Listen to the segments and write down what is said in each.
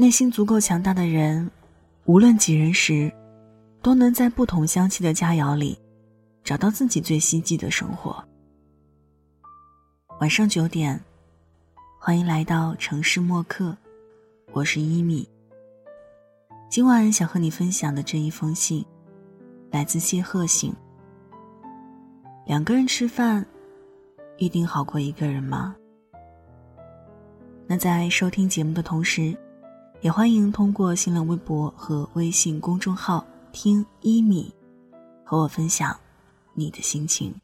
内心足够强大的人，无论几人时，都能在不同香气的佳肴里，找到自己最希冀的生活。晚上九点，欢迎来到城市默客，我是一米。今晚想和你分享的这一封信，来自谢鹤信。两个人吃饭，一定好过一个人吗？那在收听节目的同时，也欢迎通过新浪微博和微信公众号“听一米”和我分享你的心情。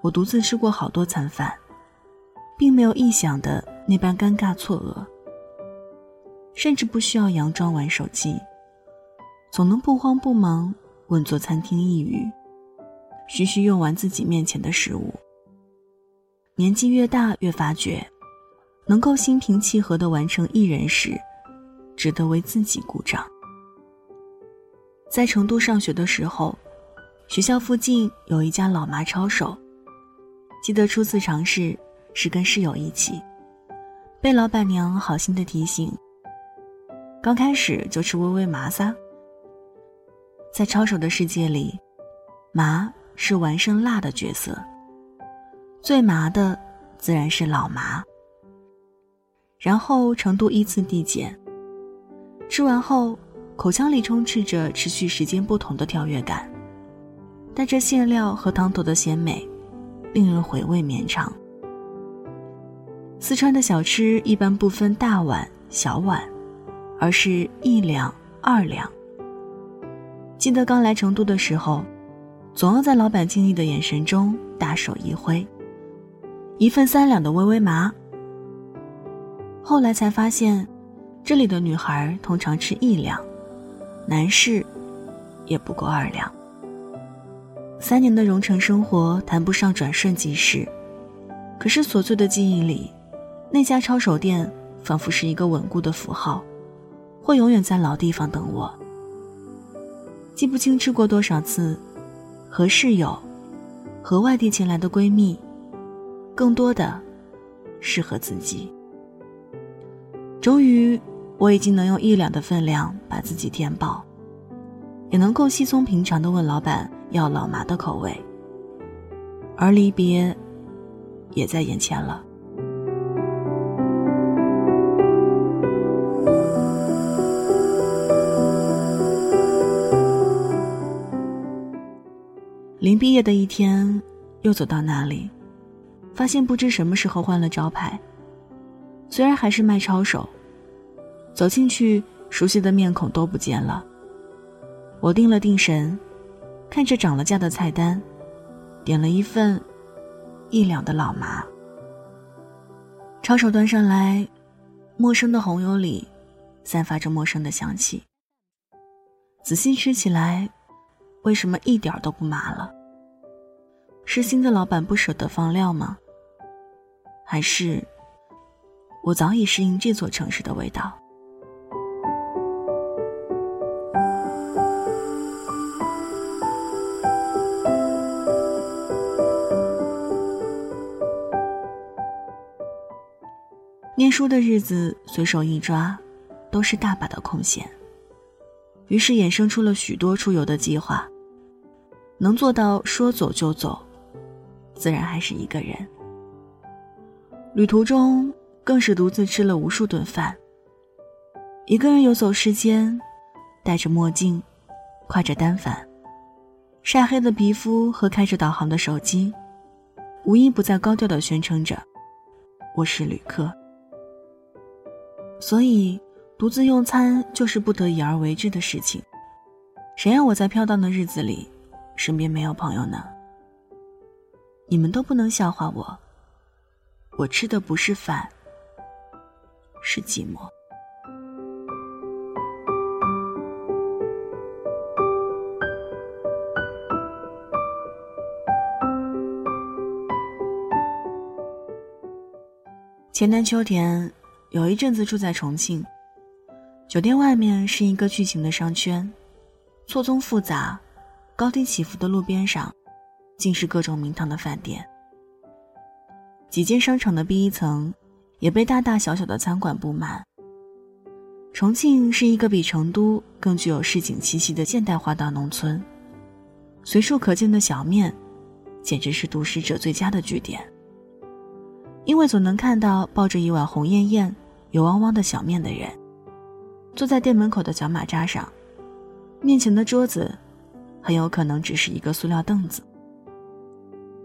我独自吃过好多餐饭。并没有臆想的那般尴尬错愕，甚至不需要佯装玩手机，总能不慌不忙稳坐餐厅一隅，徐徐用完自己面前的食物。年纪越大，越发觉，能够心平气和的完成一人事，值得为自己鼓掌。在成都上学的时候，学校附近有一家老麻抄手，记得初次尝试。是跟室友一起，被老板娘好心的提醒。刚开始就吃微微麻撒。在抄手的世界里，麻是完胜辣的角色，最麻的自然是老麻。然后程度依次递减，吃完后口腔里充斥着持续时间不同的跳跃感，带着馅料和汤头的鲜美，令人回味绵长。四川的小吃一般不分大碗小碗，而是一两二两。记得刚来成都的时候，总要在老板敬意的眼神中大手一挥，一份三两的微微麻。后来才发现，这里的女孩通常吃一两，男士也不过二两。三年的蓉城生活谈不上转瞬即逝，可是琐碎的记忆里。那家抄手店仿佛是一个稳固的符号，会永远在老地方等我。记不清吃过多少次，和室友，和外地前来的闺蜜，更多的是和自己。终于，我已经能用一两的分量把自己填饱，也能够稀松平常的问老板要老麻的口味。而离别，也在眼前了。临毕业的一天，又走到那里，发现不知什么时候换了招牌。虽然还是卖抄手，走进去，熟悉的面孔都不见了。我定了定神，看着涨了价的菜单，点了一份一两的老麻。抄手端上来，陌生的红油里散发着陌生的香气。仔细吃起来。为什么一点都不麻了？是新的老板不舍得放料吗？还是我早已适应这座城市的味道？念书的日子随手一抓，都是大把的空闲。于是衍生出了许多出游的计划。能做到说走就走，自然还是一个人。旅途中更是独自吃了无数顿饭。一个人游走世间，戴着墨镜，挎着单反，晒黑的皮肤和开着导航的手机，无一不在高调的宣称着：“我是旅客。”所以，独自用餐就是不得已而为之的事情。谁让我在飘荡的日子里？身边没有朋友呢，你们都不能笑话我。我吃的不是饭，是寂寞。前年秋天，有一阵子住在重庆，酒店外面是一个巨型的商圈，错综复杂、高低起伏的路边上，尽是各种名堂的饭店。几间商场的 B 一层，也被大大小小的餐馆布满。重庆是一个比成都更具有市井气息的现代化大农村，随处可见的小面，简直是独食者最佳的据点。因为总能看到抱着一碗红艳艳、油汪汪的小面的人，坐在店门口的小马扎上，面前的桌子，很有可能只是一个塑料凳子。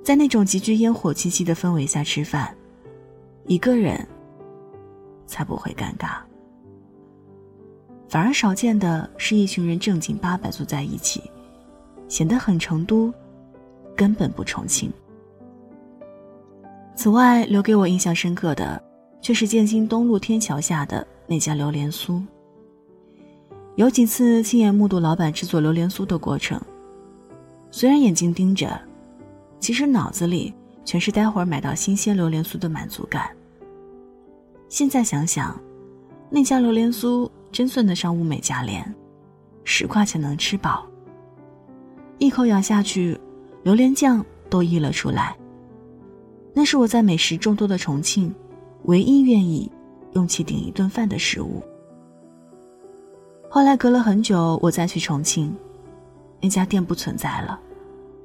在那种极具烟火气息的氛围下吃饭，一个人才不会尴尬。反而少见的是一群人正经八百坐在一起，显得很成都，根本不重庆。此外，留给我印象深刻的，却是建新东路天桥下的那家榴莲酥。有几次亲眼目睹老板制作榴莲酥的过程，虽然眼睛盯着，其实脑子里全是待会儿买到新鲜榴莲酥的满足感。现在想想，那家榴莲酥真算得上物美价廉，十块钱能吃饱。一口咬下去，榴莲酱都溢了出来。那是我在美食众多的重庆，唯一愿意用其顶一顿饭的食物。后来隔了很久，我再去重庆，那家店不存在了，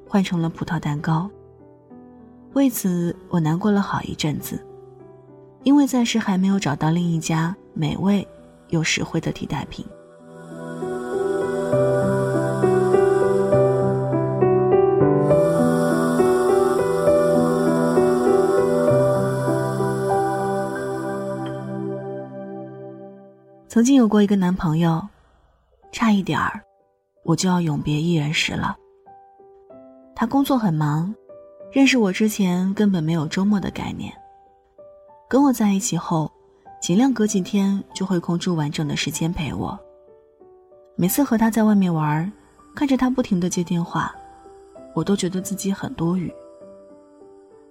换成了葡萄蛋糕。为此，我难过了好一阵子，因为暂时还没有找到另一家美味又实惠的替代品。曾经有过一个男朋友，差一点儿，我就要永别一人时了。他工作很忙，认识我之前根本没有周末的概念。跟我在一起后，尽量隔几天就会空出完整的时间陪我。每次和他在外面玩，看着他不停的接电话，我都觉得自己很多余。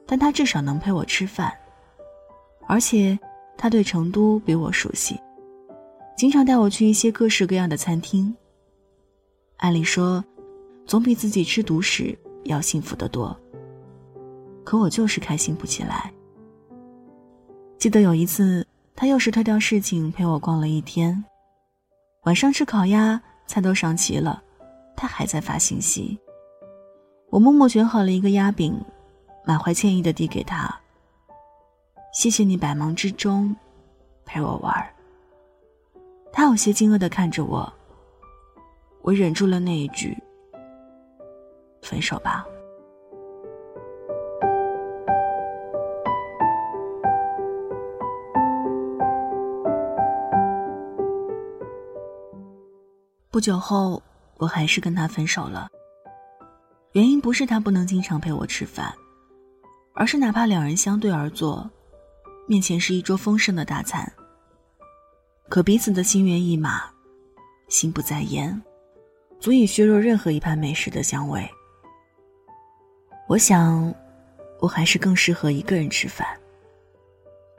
但他至少能陪我吃饭，而且他对成都比我熟悉。经常带我去一些各式各样的餐厅。按理说，总比自己吃独食要幸福得多。可我就是开心不起来。记得有一次，他又是推掉事情陪我逛了一天。晚上吃烤鸭，菜都上齐了，他还在发信息。我默默卷好了一个鸭饼，满怀歉意的递给他。谢谢你百忙之中陪我玩儿。他有些惊愕的看着我，我忍住了那一句：“分手吧。”不久后，我还是跟他分手了。原因不是他不能经常陪我吃饭，而是哪怕两人相对而坐，面前是一桌丰盛的大餐。可彼此的心猿意马，心不在焉，足以削弱任何一盘美食的香味。我想，我还是更适合一个人吃饭。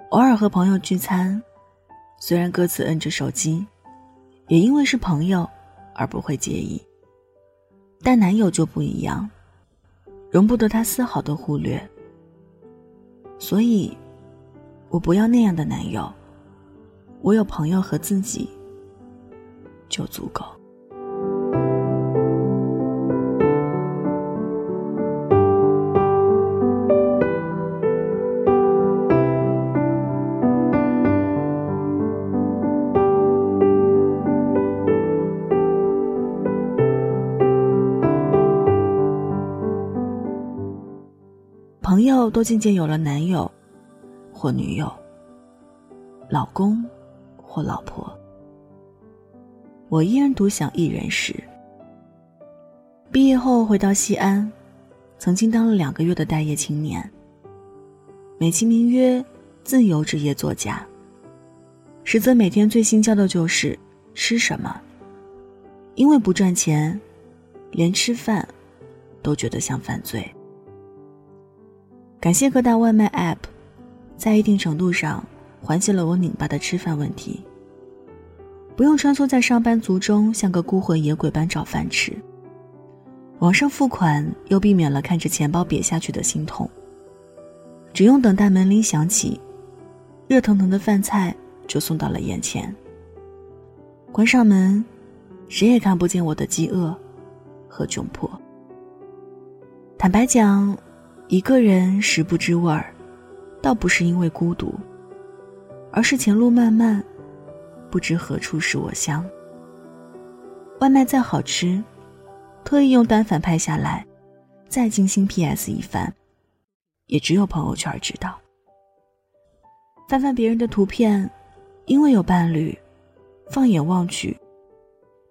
偶尔和朋友聚餐，虽然各自摁着手机，也因为是朋友而不会介意。但男友就不一样，容不得他丝毫的忽略。所以，我不要那样的男友。我有朋友和自己就足够。朋友都渐渐有了男友或女友，老公。或老婆，我依然独享一人时。毕业后回到西安，曾经当了两个月的待业青年，美其名曰自由职业作家，实则每天最心焦的就是吃什么，因为不赚钱，连吃饭都觉得像犯罪。感谢各大外卖 App，在一定程度上。缓解了我拧巴的吃饭问题。不用穿梭在上班族中，像个孤魂野鬼般找饭吃。网上付款又避免了看着钱包瘪下去的心痛。只用等待门铃响起，热腾腾的饭菜就送到了眼前。关上门，谁也看不见我的饥饿和窘迫。坦白讲，一个人食不知味儿，倒不是因为孤独，而是前路漫漫。不知何处是我乡。外卖再好吃，特意用单反拍下来，再精心 P.S. 一番，也只有朋友圈知道。翻翻别人的图片，因为有伴侣，放眼望去，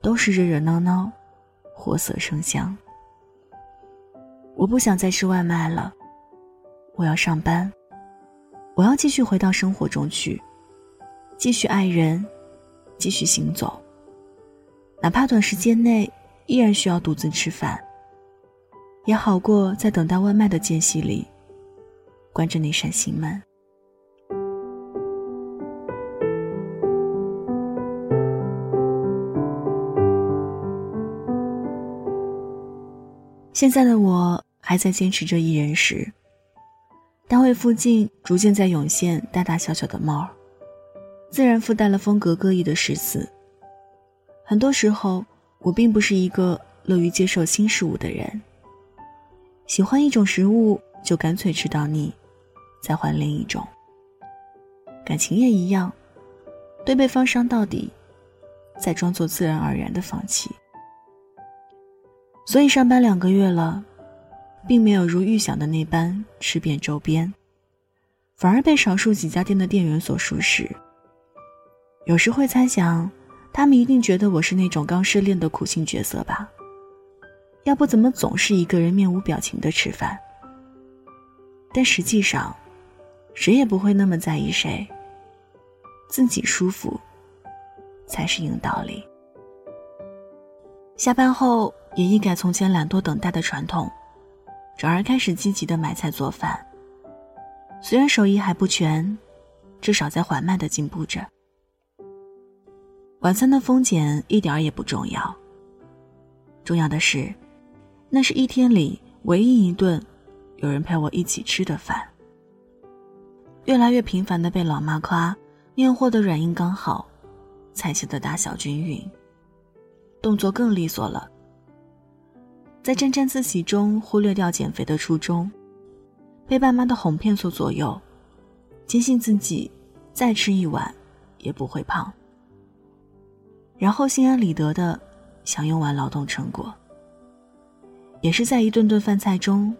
都是热热闹闹，活色生香。我不想再吃外卖了，我要上班，我要继续回到生活中去，继续爱人。继续行走，哪怕短时间内依然需要独自吃饭，也好过在等待外卖的间隙里关着那扇心门。现在的我还在坚持着一人食，单位附近逐渐在涌现大大小小的猫儿。自然附带了风格各异的诗词。很多时候，我并不是一个乐于接受新事物的人。喜欢一种食物，就干脆吃到腻，再换另一种。感情也一样，对对方伤到底，再装作自然而然的放弃。所以上班两个月了，并没有如预想的那般吃遍周边，反而被少数几家店的店员所熟识。有时会猜想，他们一定觉得我是那种刚失恋的苦情角色吧？要不怎么总是一个人面无表情的吃饭？但实际上，谁也不会那么在意谁。自己舒服，才是硬道理。下班后也一改从前懒惰等待的传统，转而开始积极的买菜做饭。虽然手艺还不全，至少在缓慢的进步着。晚餐的丰俭一点也不重要。重要的是，那是一天里唯一一顿有人陪我一起吃的饭。越来越频繁的被老妈夸面和的软硬刚好，菜切的大小均匀，动作更利索了。在沾沾自喜中忽略掉减肥的初衷，被爸妈的哄骗所左右，坚信自己再吃一碗也不会胖。然后心安理得的享用完劳动成果，也是在一顿顿饭菜中，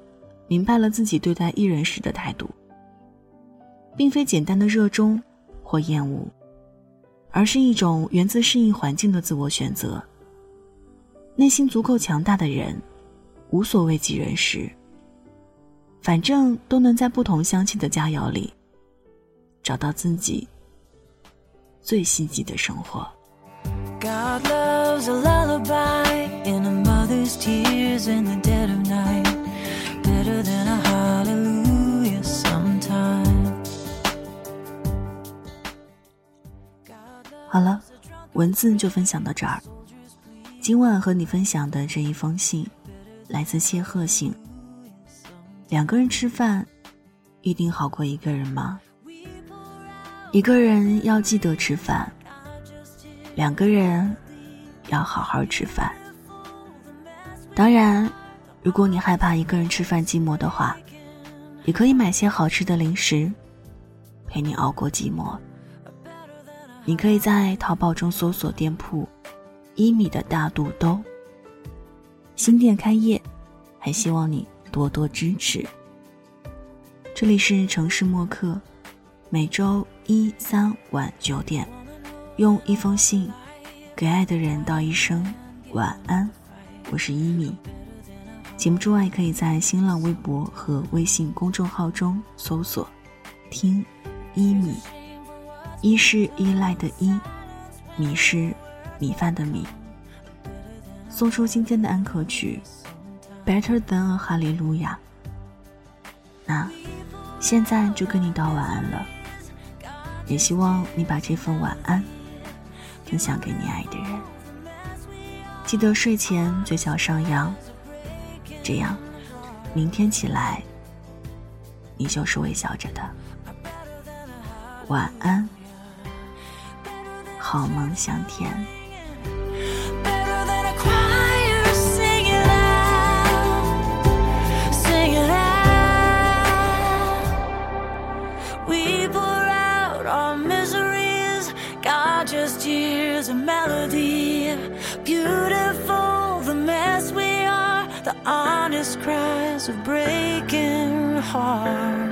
明白了自己对待一人时的态度，并非简单的热衷或厌恶，而是一种源自适应环境的自我选择。内心足够强大的人，无所谓几人食，反正都能在不同香气的佳肴里，找到自己最希冀的生活。God loves a lullaby in a mother's tears in the dead of night, better than a hallelujah sometimes. 好了，文字就分享到这儿。今晚和你分享的这一封信，来自谢鹤信。两个人吃饭，一定好过一个人吗？一个人要记得吃饭。两个人要好好吃饭。当然，如果你害怕一个人吃饭寂寞的话，也可以买些好吃的零食，陪你熬过寂寞。你可以在淘宝中搜索店铺“一米的大肚兜”，新店开业，还希望你多多支持。这里是城市默客，每周一、三晚九点。用一封信，给爱的人道一声晚安。我是一米。节目之外，可以在新浪微博和微信公众号中搜索“听一米”。一是依赖的依，米是米饭的米。送出今天的安可曲《Better Than a Hallelujah》。那现在就跟你道晚安了。也希望你把这份晚安分享给你爱的人。记得睡前嘴角上扬，这样明天起来你就是微笑着的。晚安，好梦香甜。Years of melody. Beautiful, the mess we are, the honest cries of breaking hearts.